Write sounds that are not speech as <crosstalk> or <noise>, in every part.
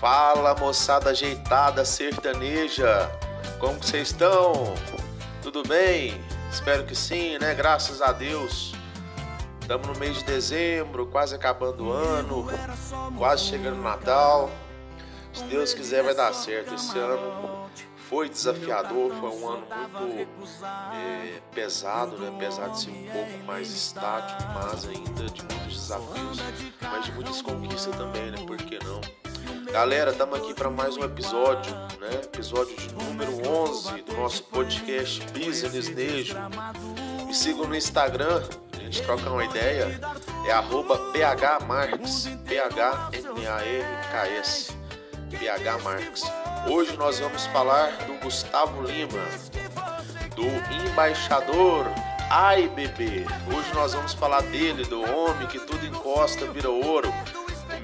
Fala moçada ajeitada sertaneja, como vocês estão? Tudo bem? Espero que sim, né? Graças a Deus. Estamos no mês de dezembro, quase acabando o ano, quase chegando o Natal. Se Deus quiser, vai dar certo esse ano. Foi desafiador, foi um ano muito é, pesado, né? apesar de ser um pouco mais estático, mas ainda de muitos desafios, mas de muitas conquistas também, né? Por que não? Galera, estamos aqui para mais um episódio, né? Episódio de número 11 do nosso podcast Business Nejo. Me sigam no Instagram, a gente troca uma ideia, é arroba phmarks, P-H-M-A-R-K-S, phmarks. Hoje nós vamos falar do Gustavo Lima, do embaixador Ai Bebê. Hoje nós vamos falar dele, do homem que tudo encosta, vira ouro,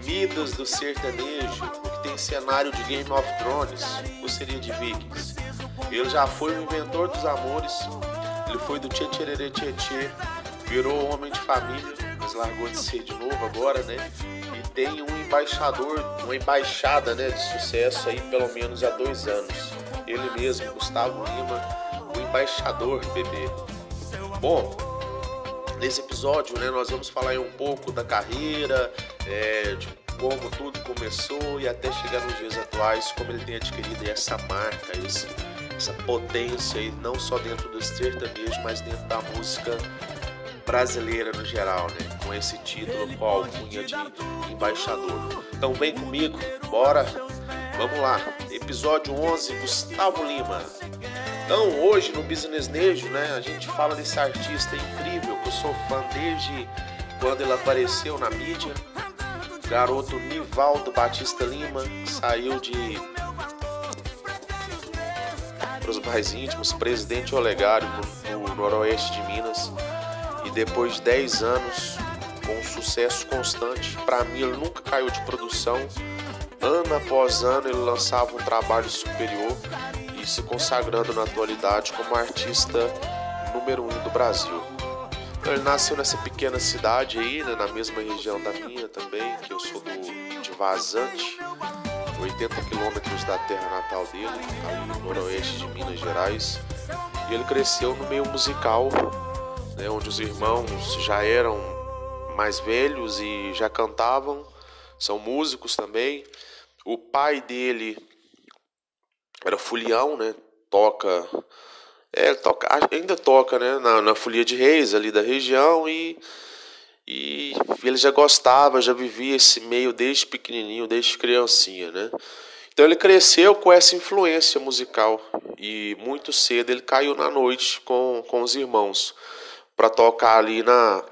Midas do sertanejo, que tem cenário de Game of Thrones, ou seria de Vikings. Ele já foi o inventor dos amores, ele foi do Tchê Tchê virou homem de família, mas largou de ser de novo agora, né? Tem um embaixador, uma embaixada né, de sucesso aí pelo menos há dois anos. Ele mesmo, Gustavo Lima, o embaixador bebê. Bom, nesse episódio né, nós vamos falar um pouco da carreira, é, de como tudo começou e até chegar nos dias atuais, como ele tem adquirido essa marca, esse, essa potência, não só dentro do sertanejo, mas dentro da música brasileira no geral, né? Com esse título com a alcunha de embaixador. Então vem comigo, bora? Vamos lá. Episódio 11, Gustavo Lima. Então hoje no Business Nejo, né, a gente fala desse artista incrível que eu sou fã desde quando ele apareceu na mídia. Garoto Nivaldo Batista Lima, saiu de para os mais íntimos, presidente Olegário no, no noroeste de Minas depois de 10 anos com um sucesso constante, para mim ele nunca caiu de produção. Ano após ano ele lançava um trabalho superior e se consagrando na atualidade como artista número um do Brasil. Ele nasceu nessa pequena cidade aí, né, na mesma região da minha também, que eu sou do, de Vazante, 80 quilômetros da terra natal dele, ali no noroeste de Minas Gerais. E ele cresceu no meio musical né, onde os irmãos já eram mais velhos e já cantavam, são músicos também. O pai dele era fulião, né? Toca, é, toca, ainda toca, né? Na, na folia de reis ali da região e e ele já gostava, já vivia esse meio desde pequenininho, desde criancinha, né? Então ele cresceu com essa influência musical e muito cedo ele caiu na noite com, com os irmãos para tocar ali na,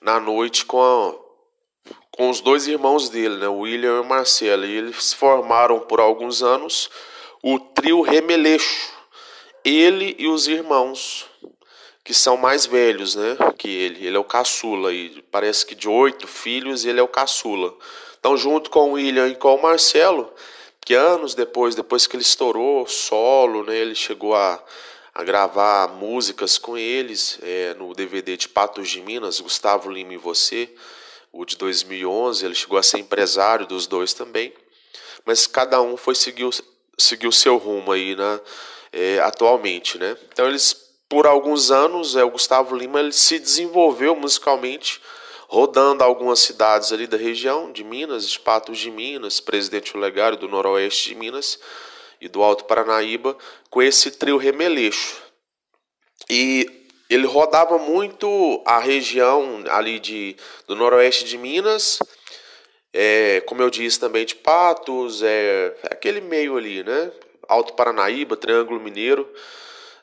na noite com, a, com os dois irmãos dele, né, William e Marcelo. E eles formaram por alguns anos o trio Remeleixo. Ele e os irmãos, que são mais velhos né, que ele. Ele é o caçula, e parece que de oito filhos ele é o caçula. Então, junto com o William e com o Marcelo, que anos depois, depois que ele estourou solo, né, ele chegou a a gravar músicas com eles é, no DVD de Patos de Minas, Gustavo Lima e Você, o de 2011. Ele chegou a ser empresário dos dois também, mas cada um foi seguir, o seu rumo aí, né, é, atualmente, né? Então eles, por alguns anos, é, o Gustavo Lima ele se desenvolveu musicalmente, rodando algumas cidades ali da região de Minas, Patos de Minas, Presidente Olegário do Noroeste de Minas, e do Alto Paranaíba com esse trio Remeleixo. E ele rodava muito a região ali de, do noroeste de Minas, é, como eu disse também de Patos, é, aquele meio ali, né? Alto Paranaíba, Triângulo Mineiro.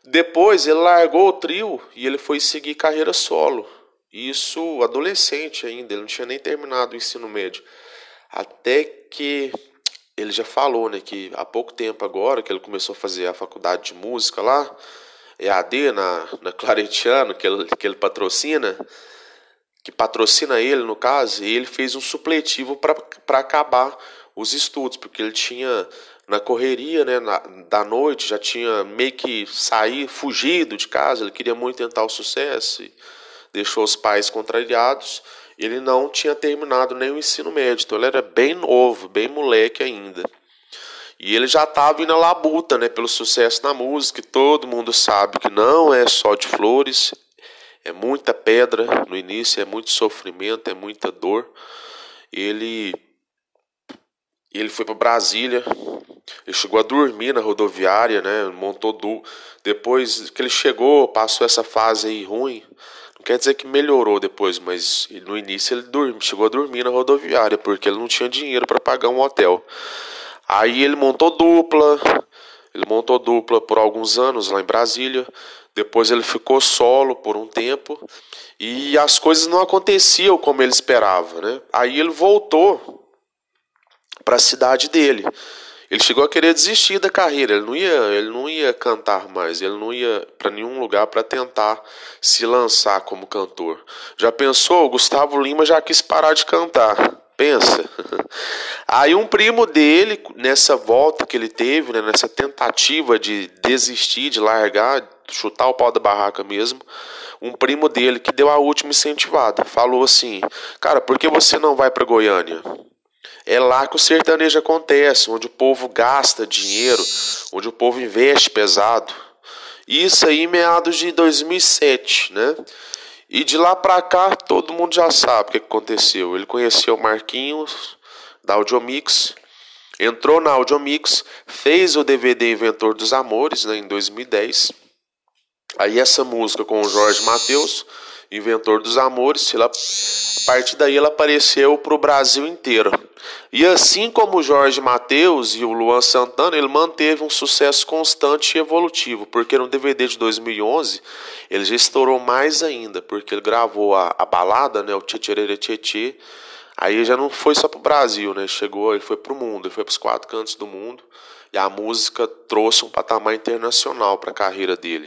Depois ele largou o trio e ele foi seguir carreira solo. Isso adolescente ainda, ele não tinha nem terminado o ensino médio. Até que ele já falou, né, que há pouco tempo agora que ele começou a fazer a faculdade de música lá, EAD na, na Claretiano, que ele, que ele patrocina, que patrocina ele no caso, e ele fez um supletivo para acabar os estudos, porque ele tinha na correria né, na, da noite, já tinha meio que sair, fugido de casa, ele queria muito tentar o sucesso, deixou os pais contrariados, ele não tinha terminado nem o ensino médio, então ele era bem novo, bem moleque ainda. E ele já estava indo na labuta, né, pelo sucesso na música, todo mundo sabe que não é só de flores, é muita pedra no início, é muito sofrimento, é muita dor. Ele ele foi para Brasília, ele chegou a dormir na rodoviária, né? Montou do depois que ele chegou, passou essa fase aí ruim. Não quer dizer que melhorou depois, mas no início ele chegou a dormir na rodoviária porque ele não tinha dinheiro para pagar um hotel. Aí ele montou dupla, ele montou dupla por alguns anos lá em Brasília. Depois ele ficou solo por um tempo e as coisas não aconteciam como ele esperava, né? Aí ele voltou para a cidade dele. Ele chegou a querer desistir da carreira, ele não ia, ele não ia cantar mais, ele não ia para nenhum lugar para tentar se lançar como cantor. Já pensou? O Gustavo Lima já quis parar de cantar. Pensa. <laughs> Aí um primo dele, nessa volta que ele teve, né, nessa tentativa de desistir, de largar, chutar o pau da barraca mesmo, um primo dele que deu a última incentivada, falou assim: "Cara, por que você não vai para Goiânia?" É lá que o sertanejo acontece, onde o povo gasta dinheiro, onde o povo investe pesado. Isso aí meados de 2007, né? E de lá para cá, todo mundo já sabe o que aconteceu. Ele conheceu o Marquinhos da Audiomix, entrou na Audiomix, fez o DVD Inventor dos Amores, né, em 2010. Aí essa música com o Jorge Mateus, Inventor dos Amores, ela, a partir daí ela apareceu para o Brasil inteiro. E assim como o Jorge Mateus e o Luan Santana, ele manteve um sucesso constante e evolutivo, porque no DVD de 2011 ele já estourou mais ainda, porque ele gravou a, a balada, né, o Tchê Tchê Aí já não foi só para o Brasil, né? Chegou, ele foi para o mundo, ele foi para os quatro cantos do mundo. E a música trouxe um patamar internacional para a carreira dele.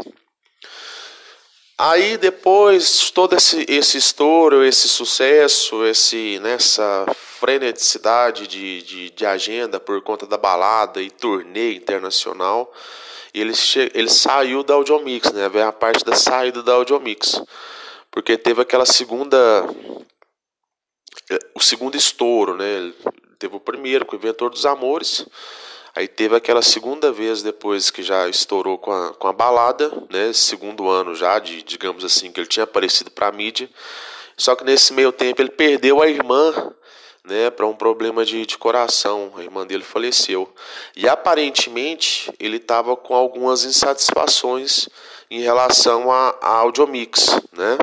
Aí depois todo esse, esse estouro, esse sucesso, esse nessa freneticidade de, de, de, agenda por conta da balada e turnê internacional, ele, ele saiu da Audiomix, né? Vem a parte da saída da Audiomix. Porque teve aquela segunda. O segundo estouro, né? Teve o primeiro com o Inventor dos Amores. Aí teve aquela segunda vez depois que já estourou com a, com a balada, né? Segundo ano já, de, digamos assim, que ele tinha aparecido para a mídia. Só que nesse meio tempo ele perdeu a irmã né, para um problema de, de coração. A irmã dele faleceu. E aparentemente ele estava com algumas insatisfações em relação à Audiomix. Né?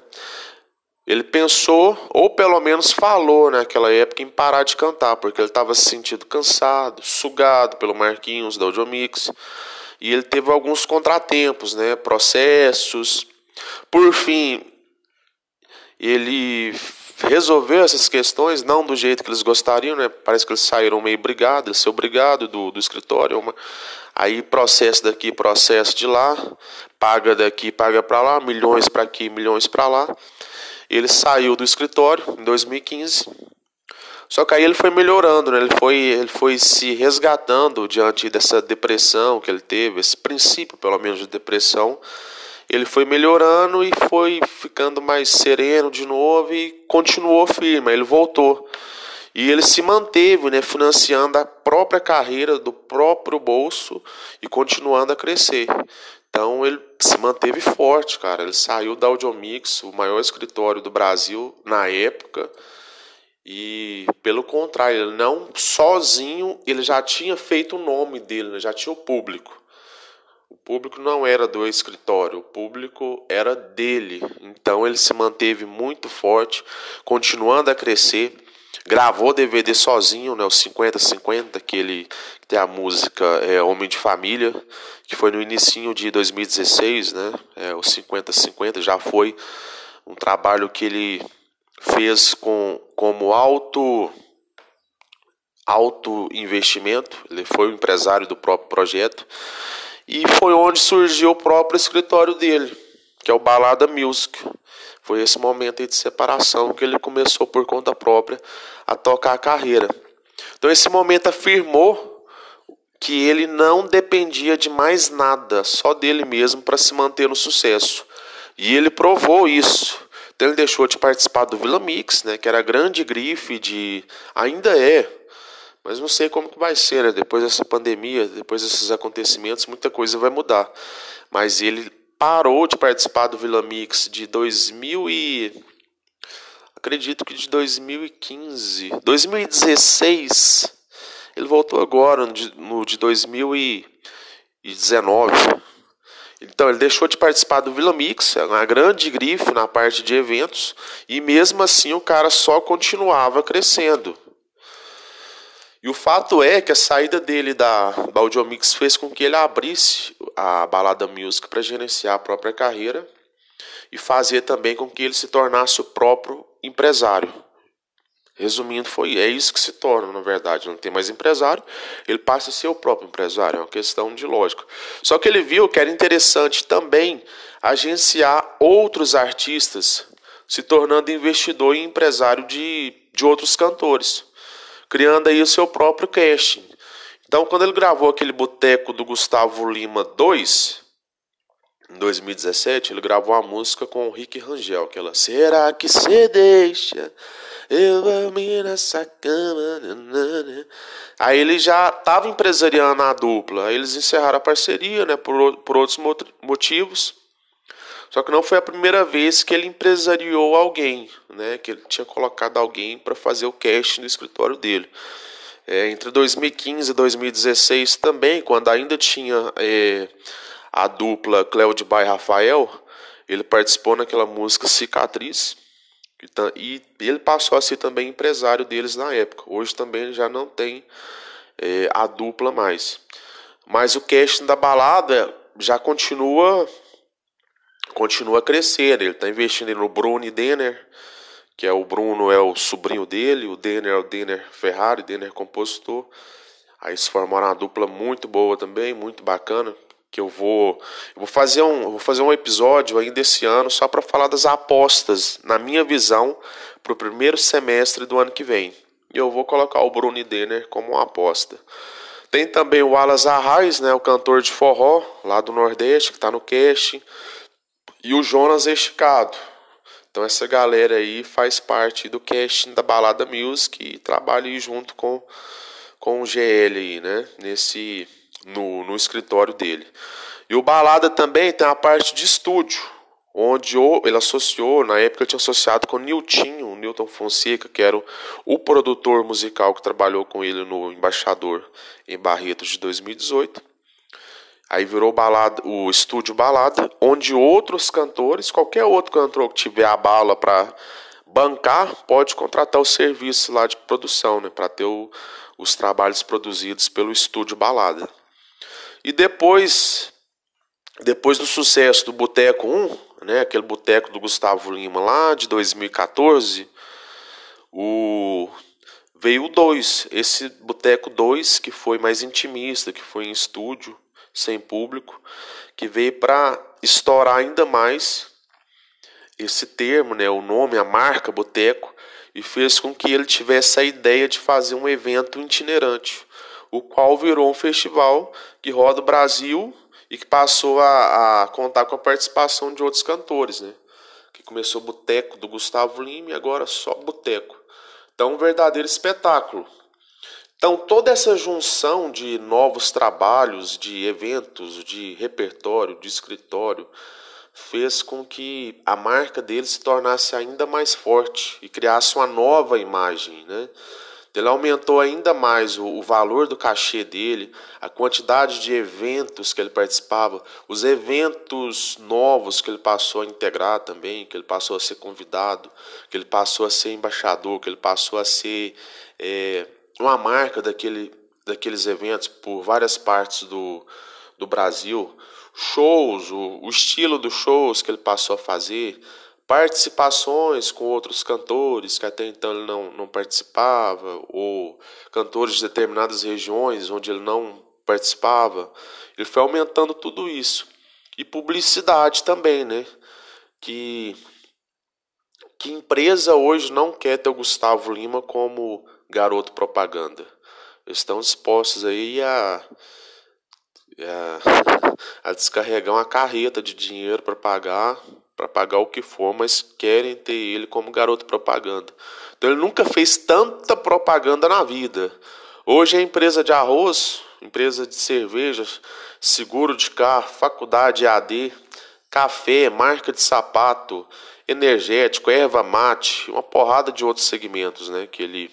Ele pensou, ou pelo menos falou naquela época, em parar de cantar, porque ele estava se sentindo cansado, sugado pelo Marquinhos da Audiomix. E ele teve alguns contratempos, né, processos. Por fim, ele resolveu essas questões, não do jeito que eles gostariam, né? Parece que eles saíram meio brigados, ele saiu brigado do, do escritório. Uma... Aí processo daqui, processo de lá, paga daqui, paga para lá, milhões para aqui, milhões para lá. Ele saiu do escritório em 2015. Só que aí ele foi melhorando, né? ele, foi, ele foi se resgatando diante dessa depressão que ele teve, esse princípio, pelo menos, de depressão ele foi melhorando e foi ficando mais sereno de novo e continuou firme. Ele voltou. E ele se manteve, né, financiando a própria carreira do próprio bolso e continuando a crescer. Então ele se manteve forte, cara. Ele saiu da Audiomix, o maior escritório do Brasil na época. E pelo contrário, ele não sozinho, ele já tinha feito o nome dele, né, já tinha o público. O público não era do escritório, o público era dele. Então ele se manteve muito forte, continuando a crescer. Gravou DVD sozinho, né, o 50-50, que ele que tem a música é, Homem de Família, que foi no início de 2016, né? É, o 50-50 já foi um trabalho que ele fez com como alto alto investimento, ele foi o empresário do próprio projeto e foi onde surgiu o próprio escritório dele, que é o Balada Music. Foi esse momento de separação que ele começou por conta própria a tocar a carreira. Então esse momento afirmou que ele não dependia de mais nada, só dele mesmo para se manter no sucesso. E ele provou isso. Então ele deixou de participar do Vila Mix, né, que era a grande grife de ainda é, mas não sei como que vai ser, né? Depois dessa pandemia, depois desses acontecimentos, muita coisa vai mudar. Mas ele parou de participar do Vila Mix de 2000 e acredito que de 2015, 2016. Ele voltou agora no de, no de 2019. Então ele deixou de participar do Vila Mix, é uma grande grife na parte de eventos, e mesmo assim o cara só continuava crescendo. E o fato é que a saída dele da, da Audiomix fez com que ele abrisse a Balada Music para gerenciar a própria carreira e fazer também com que ele se tornasse o próprio empresário. Resumindo, foi é isso que se torna, na verdade. Não tem mais empresário, ele passa a ser o próprio empresário. É uma questão de lógica. Só que ele viu que era interessante também agenciar outros artistas, se tornando investidor e empresário de, de outros cantores, criando aí o seu próprio casting. Então, quando ele gravou aquele boteco do Gustavo Lima 2, em 2017, ele gravou a música com o Rick Rangel, aquela Será que você deixa eu dormir nessa cama? Aí ele já estava empresariando a dupla, aí eles encerraram a parceria, né, por, por outros motivos. Só que não foi a primeira vez que ele empresariou alguém, né, que ele tinha colocado alguém para fazer o casting no escritório dele. É, entre 2015 e 2016 também, quando ainda tinha é, a dupla Cléo Bay Rafael, ele participou naquela música Cicatriz. E ele passou a ser também empresário deles na época. Hoje também já não tem é, a dupla mais. Mas o casting da balada já continua continua crescendo. Ele está investindo no Bruno Denner, que é o Bruno é o sobrinho dele, o Denner é o Denner Ferrari, Denner compositor. Aí se formaram uma dupla muito boa também, muito bacana que eu vou eu vou fazer um vou fazer um episódio ainda esse ano só para falar das apostas na minha visão para o primeiro semestre do ano que vem e eu vou colocar o Bruno Denner como uma aposta tem também o Alas Arraes né o cantor de forró lá do Nordeste que está no cast e o Jonas Esticado então essa galera aí faz parte do casting da Balada Music e trabalha junto com com o GL aí né nesse no, no escritório dele. E o Balada também tem a parte de estúdio, onde ele associou, na época ele tinha associado com o Nilton, o Newton Fonseca, que era o, o, produtor musical que trabalhou com ele no Embaixador em Barretos de 2018. Aí virou balada, o estúdio Balada, onde outros cantores, qualquer outro cantor que tiver a bala para bancar, pode contratar o serviço lá de produção, né, para ter o, os trabalhos produzidos pelo estúdio Balada. E depois, depois do sucesso do Boteco 1, né, aquele boteco do Gustavo Lima lá de 2014, o veio o 2, esse Boteco 2 que foi mais intimista, que foi em estúdio, sem público, que veio para estourar ainda mais esse termo, né, o nome, a marca Boteco, e fez com que ele tivesse a ideia de fazer um evento itinerante o qual virou um festival que roda o Brasil e que passou a, a contar com a participação de outros cantores, né? Que começou Boteco do Gustavo Lima e agora só Boteco. Então, um verdadeiro espetáculo. Então, toda essa junção de novos trabalhos, de eventos, de repertório, de escritório, fez com que a marca dele se tornasse ainda mais forte e criasse uma nova imagem, né? Ele aumentou ainda mais o, o, valor do cachê dele, a quantidade de eventos que ele participava, os eventos novos que ele passou a integrar também, que ele passou a ser convidado, que ele passou a ser embaixador, que ele passou a ser é, uma marca daquele, daqueles eventos por várias partes do, do Brasil. Shows, o, o estilo dos shows que ele passou a fazer, participações com outros cantores que até então ele não, não participava, ou cantores de determinadas regiões onde ele não participava. Ele foi aumentando tudo isso. E publicidade também, né? Que, que empresa hoje não quer ter o Gustavo Lima como garoto propaganda? Estão dispostos aí a, a, a descarregar uma carreta de dinheiro para pagar para pagar o que for, mas querem ter ele como garoto propaganda. Então ele nunca fez tanta propaganda na vida. Hoje é empresa de arroz, empresa de cervejas, seguro de carro, faculdade AD, café, marca de sapato, energético, erva mate, uma porrada de outros segmentos, né, que ele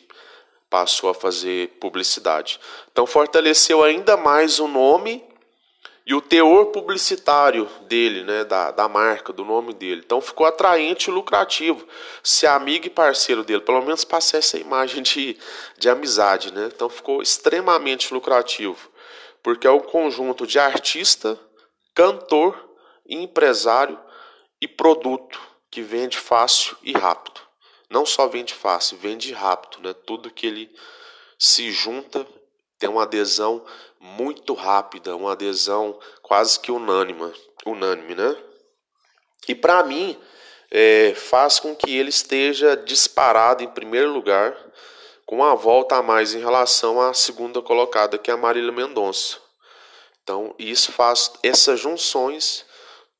passou a fazer publicidade. Então fortaleceu ainda mais o nome e o teor publicitário dele, né, da, da marca, do nome dele. Então ficou atraente e lucrativo. Se amigo e parceiro dele, pelo menos passar essa imagem de, de amizade, né? Então ficou extremamente lucrativo, porque é um conjunto de artista, cantor, empresário e produto que vende fácil e rápido. Não só vende fácil, vende rápido, né? Tudo que ele se junta tem uma adesão muito rápida, uma adesão quase que unânime, unânime, né? E para mim é, faz com que ele esteja disparado em primeiro lugar, com uma volta a mais em relação à segunda colocada, que é a Marília Mendonça. Então isso faz essas junções,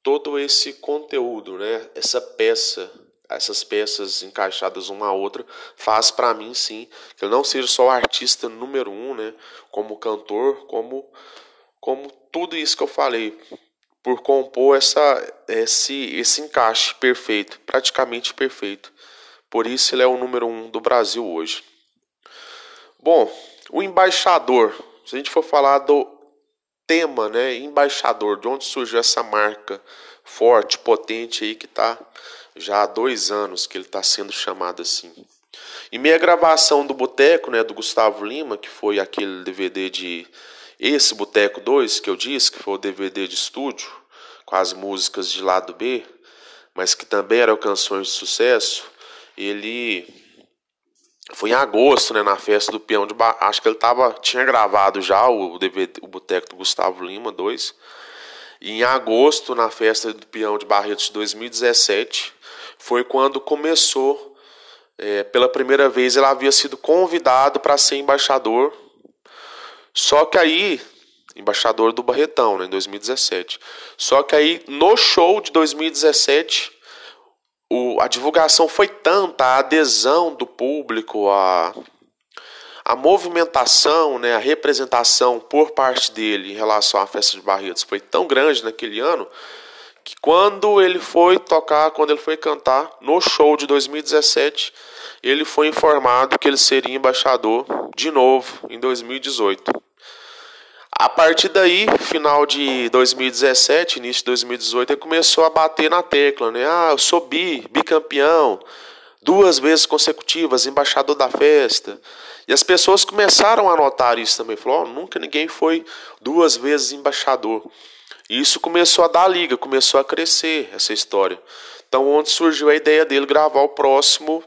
todo esse conteúdo, né? Essa peça essas peças encaixadas uma a outra faz para mim sim que eu não seja só o artista número um, né? Como cantor, como como tudo isso que eu falei por compor essa esse esse encaixe perfeito, praticamente perfeito. Por isso ele é o número um do Brasil hoje. Bom, o embaixador. Se a gente for falar do tema, né? Embaixador, de onde surgiu essa marca forte, potente aí que está já há dois anos que ele está sendo chamado assim. E minha gravação do Boteco, né, do Gustavo Lima, que foi aquele DVD de esse Boteco 2 que eu disse, que foi o DVD de estúdio, com as músicas de lado B, mas que também eram canções de sucesso, ele foi em agosto, né, na festa do Peão de Bar... acho que ele tava tinha gravado já o DVD o Boteco do Gustavo Lima 2. E em agosto, na festa do Peão de Barretos de 2017, foi quando começou, é, pela primeira vez, ele havia sido convidado para ser embaixador. Só que aí, embaixador do Barretão, né, em 2017. Só que aí, no show de 2017, o, a divulgação foi tanta, a adesão do público, a, a movimentação, né, a representação por parte dele em relação à festa de Barretos foi tão grande naquele ano que quando ele foi tocar, quando ele foi cantar no show de 2017, ele foi informado que ele seria embaixador de novo em 2018. A partir daí, final de 2017, início de 2018, ele começou a bater na tecla, né? Ah, eu sou bi, bicampeão, duas vezes consecutivas, embaixador da festa. E as pessoas começaram a notar isso também. Falou, oh, nunca ninguém foi duas vezes embaixador. E isso começou a dar liga, começou a crescer essa história. Então, onde surgiu a ideia dele gravar o próximo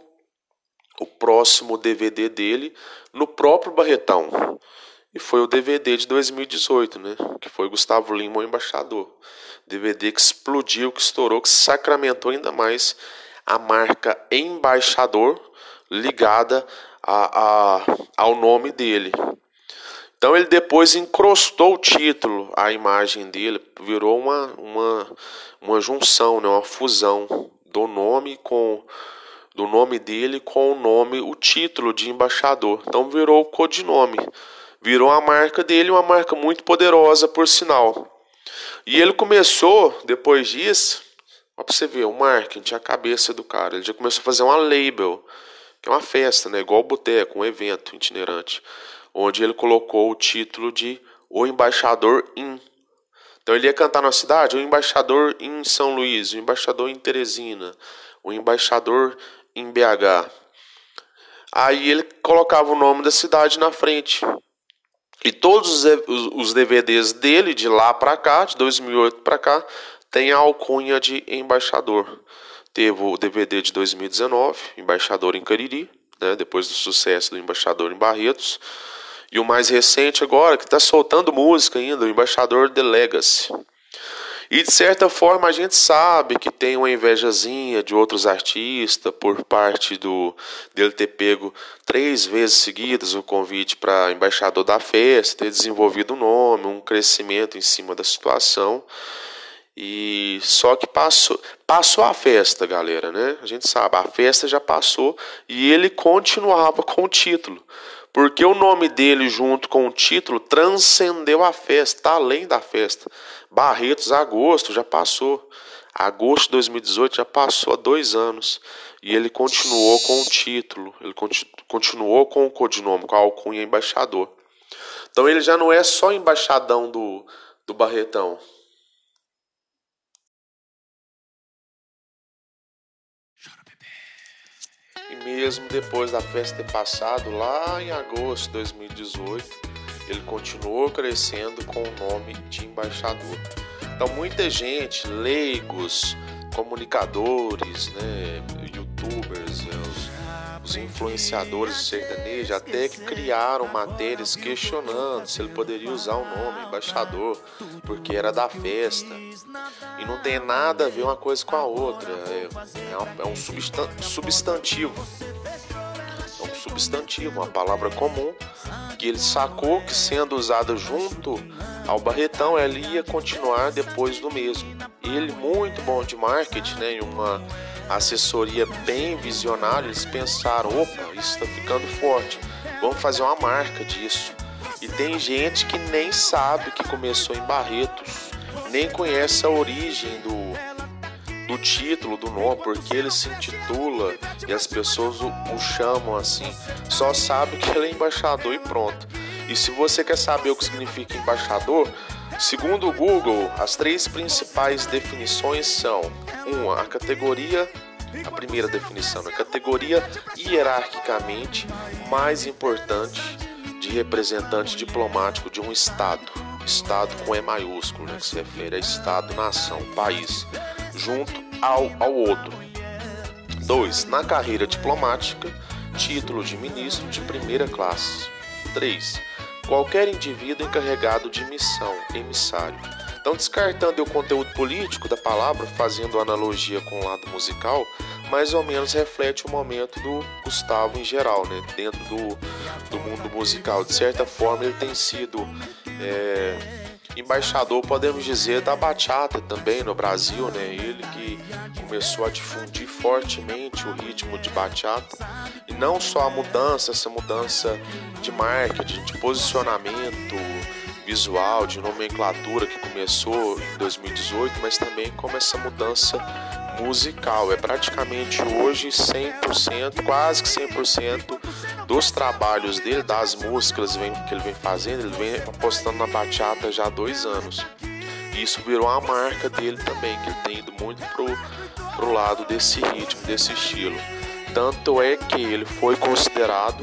o próximo DVD dele no próprio Barretão. E foi o DVD de 2018, né? Que foi Gustavo Lima, o embaixador. DVD que explodiu, que estourou, que sacramentou ainda mais a marca embaixador ligada a, a, ao nome dele. Então ele depois encrostou o título, a imagem dele, virou uma, uma, uma junção, né, uma fusão do nome com do nome dele com o nome, o título de embaixador. Então virou o codinome, virou a marca dele, uma marca muito poderosa por sinal. E ele começou depois disso, para você ver, o marketing, a cabeça do cara, ele já começou a fazer uma label, que é uma festa, né, igual o boteco, um evento itinerante onde ele colocou o título de O Embaixador em. Então ele ia cantar na cidade, o embaixador em São Luís, o embaixador em Teresina, o embaixador em BH. Aí ele colocava o nome da cidade na frente. E todos os DVDs dele, de lá para cá, de 2008 para cá, tem a alcunha de embaixador. Teve o DVD de 2019, Embaixador em Cariri, né, depois do sucesso do Embaixador em Barretos. E o mais recente agora, que está soltando música ainda, o Embaixador The Legacy. E de certa forma a gente sabe que tem uma invejazinha de outros artistas por parte do dele ter pego três vezes seguidas o convite para embaixador da festa, ter desenvolvido um nome, um crescimento em cima da situação. E só que passou, passou a festa, galera, né? A gente sabe, a festa já passou e ele continuava com o título. Porque o nome dele, junto com o título, transcendeu a festa, tá além da festa. Barretos, agosto, já passou. Agosto de 2018 já passou há dois anos. E ele continuou com o título, ele continuou com o codinome, com a alcunha embaixador. Então ele já não é só embaixadão do, do Barretão. E mesmo depois da festa ter passado, lá em agosto de 2018, ele continuou crescendo com o nome de embaixador. Então muita gente, leigos, comunicadores, né, youtubers, né, os, os influenciadores sertanejos até que criaram matérias questionando se ele poderia usar o nome embaixador, porque era da festa. E não tem nada a ver uma coisa com a outra, é, é um é substantivo. É um substantivo, uma palavra comum que ele sacou que sendo usada junto ao Barretão, ela ia continuar depois do mesmo. Ele, muito bom de marketing, né, em uma assessoria bem visionária, eles pensaram: opa, isso está ficando forte, vamos fazer uma marca disso. E tem gente que nem sabe que começou em Barretos, nem conhece a origem do título, do nome, porque ele se intitula e as pessoas o, o chamam assim, só sabe que ele é embaixador e pronto. E se você quer saber o que significa embaixador, segundo o Google, as três principais definições são: uma, a categoria a primeira definição, a categoria hierarquicamente mais importante de representante diplomático de um Estado. Estado com E maiúsculo, né, que se refere a Estado, nação, país, junto ao, ao outro. 2. Na carreira diplomática, título de ministro de primeira classe. 3 qualquer indivíduo encarregado de missão, emissário. Então, descartando o conteúdo político da palavra, fazendo analogia com o lado musical, mais ou menos reflete o momento do Gustavo em geral, né? dentro do, do mundo musical. De certa forma, ele tem sido é, embaixador, podemos dizer, da bachata também no Brasil, né? ele que começou a difundir fortemente o ritmo de bachata e não só a mudança, essa mudança de marketing, de posicionamento visual, de nomenclatura que começou em 2018, mas também como essa mudança musical. É praticamente hoje 100%, quase que 100% dos trabalhos dele, das músicas que ele vem fazendo, ele vem apostando na bachata já há dois anos. E isso virou uma marca dele também, que ele tem ido muito pro, pro lado desse ritmo, desse estilo. Tanto é que ele foi considerado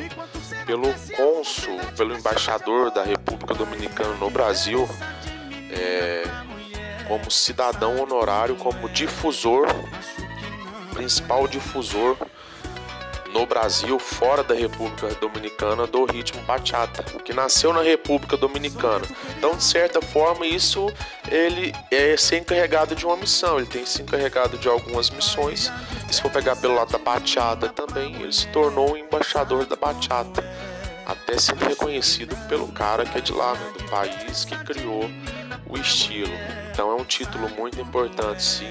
pelo cônsul, pelo embaixador da República Dominicana no Brasil, é, como cidadão honorário, como difusor, principal difusor no Brasil, fora da República Dominicana, do ritmo bachata, que nasceu na República Dominicana. Então, de certa forma, isso ele é ser encarregado de uma missão, ele tem se encarregado de algumas missões. E se for pegar pelo lado da bachata também, ele se tornou um embaixador da bachata, até sendo reconhecido pelo cara que é de lá, né, do país que criou o estilo. Então, é um título muito importante, sim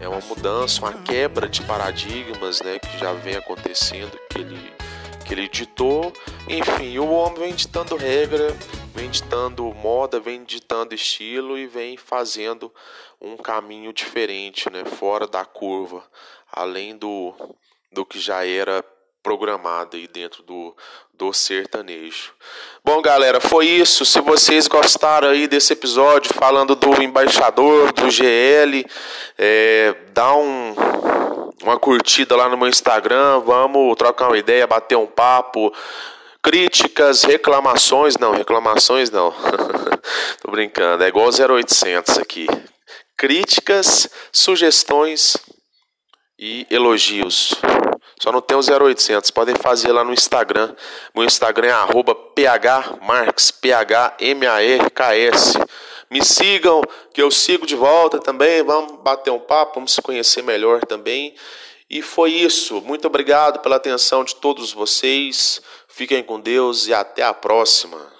é uma mudança, uma quebra de paradigmas, né, que já vem acontecendo, que ele que ele ditou. Enfim, o homem vem ditando regra, vem ditando moda, vem ditando estilo e vem fazendo um caminho diferente, né, fora da curva, além do do que já era programada aí dentro do, do sertanejo. Bom, galera, foi isso. Se vocês gostaram aí desse episódio falando do embaixador, do GL, é, dá um, uma curtida lá no meu Instagram. Vamos trocar uma ideia, bater um papo. Críticas, reclamações, não, reclamações não. <laughs> Tô brincando, é igual 0800 aqui. Críticas, sugestões e elogios. Só não tem o 0800. Podem fazer lá no Instagram. Meu Instagram é phmarks, P-H-M-A-R-K-S. Me sigam, que eu sigo de volta também. Vamos bater um papo, vamos se conhecer melhor também. E foi isso. Muito obrigado pela atenção de todos vocês. Fiquem com Deus e até a próxima.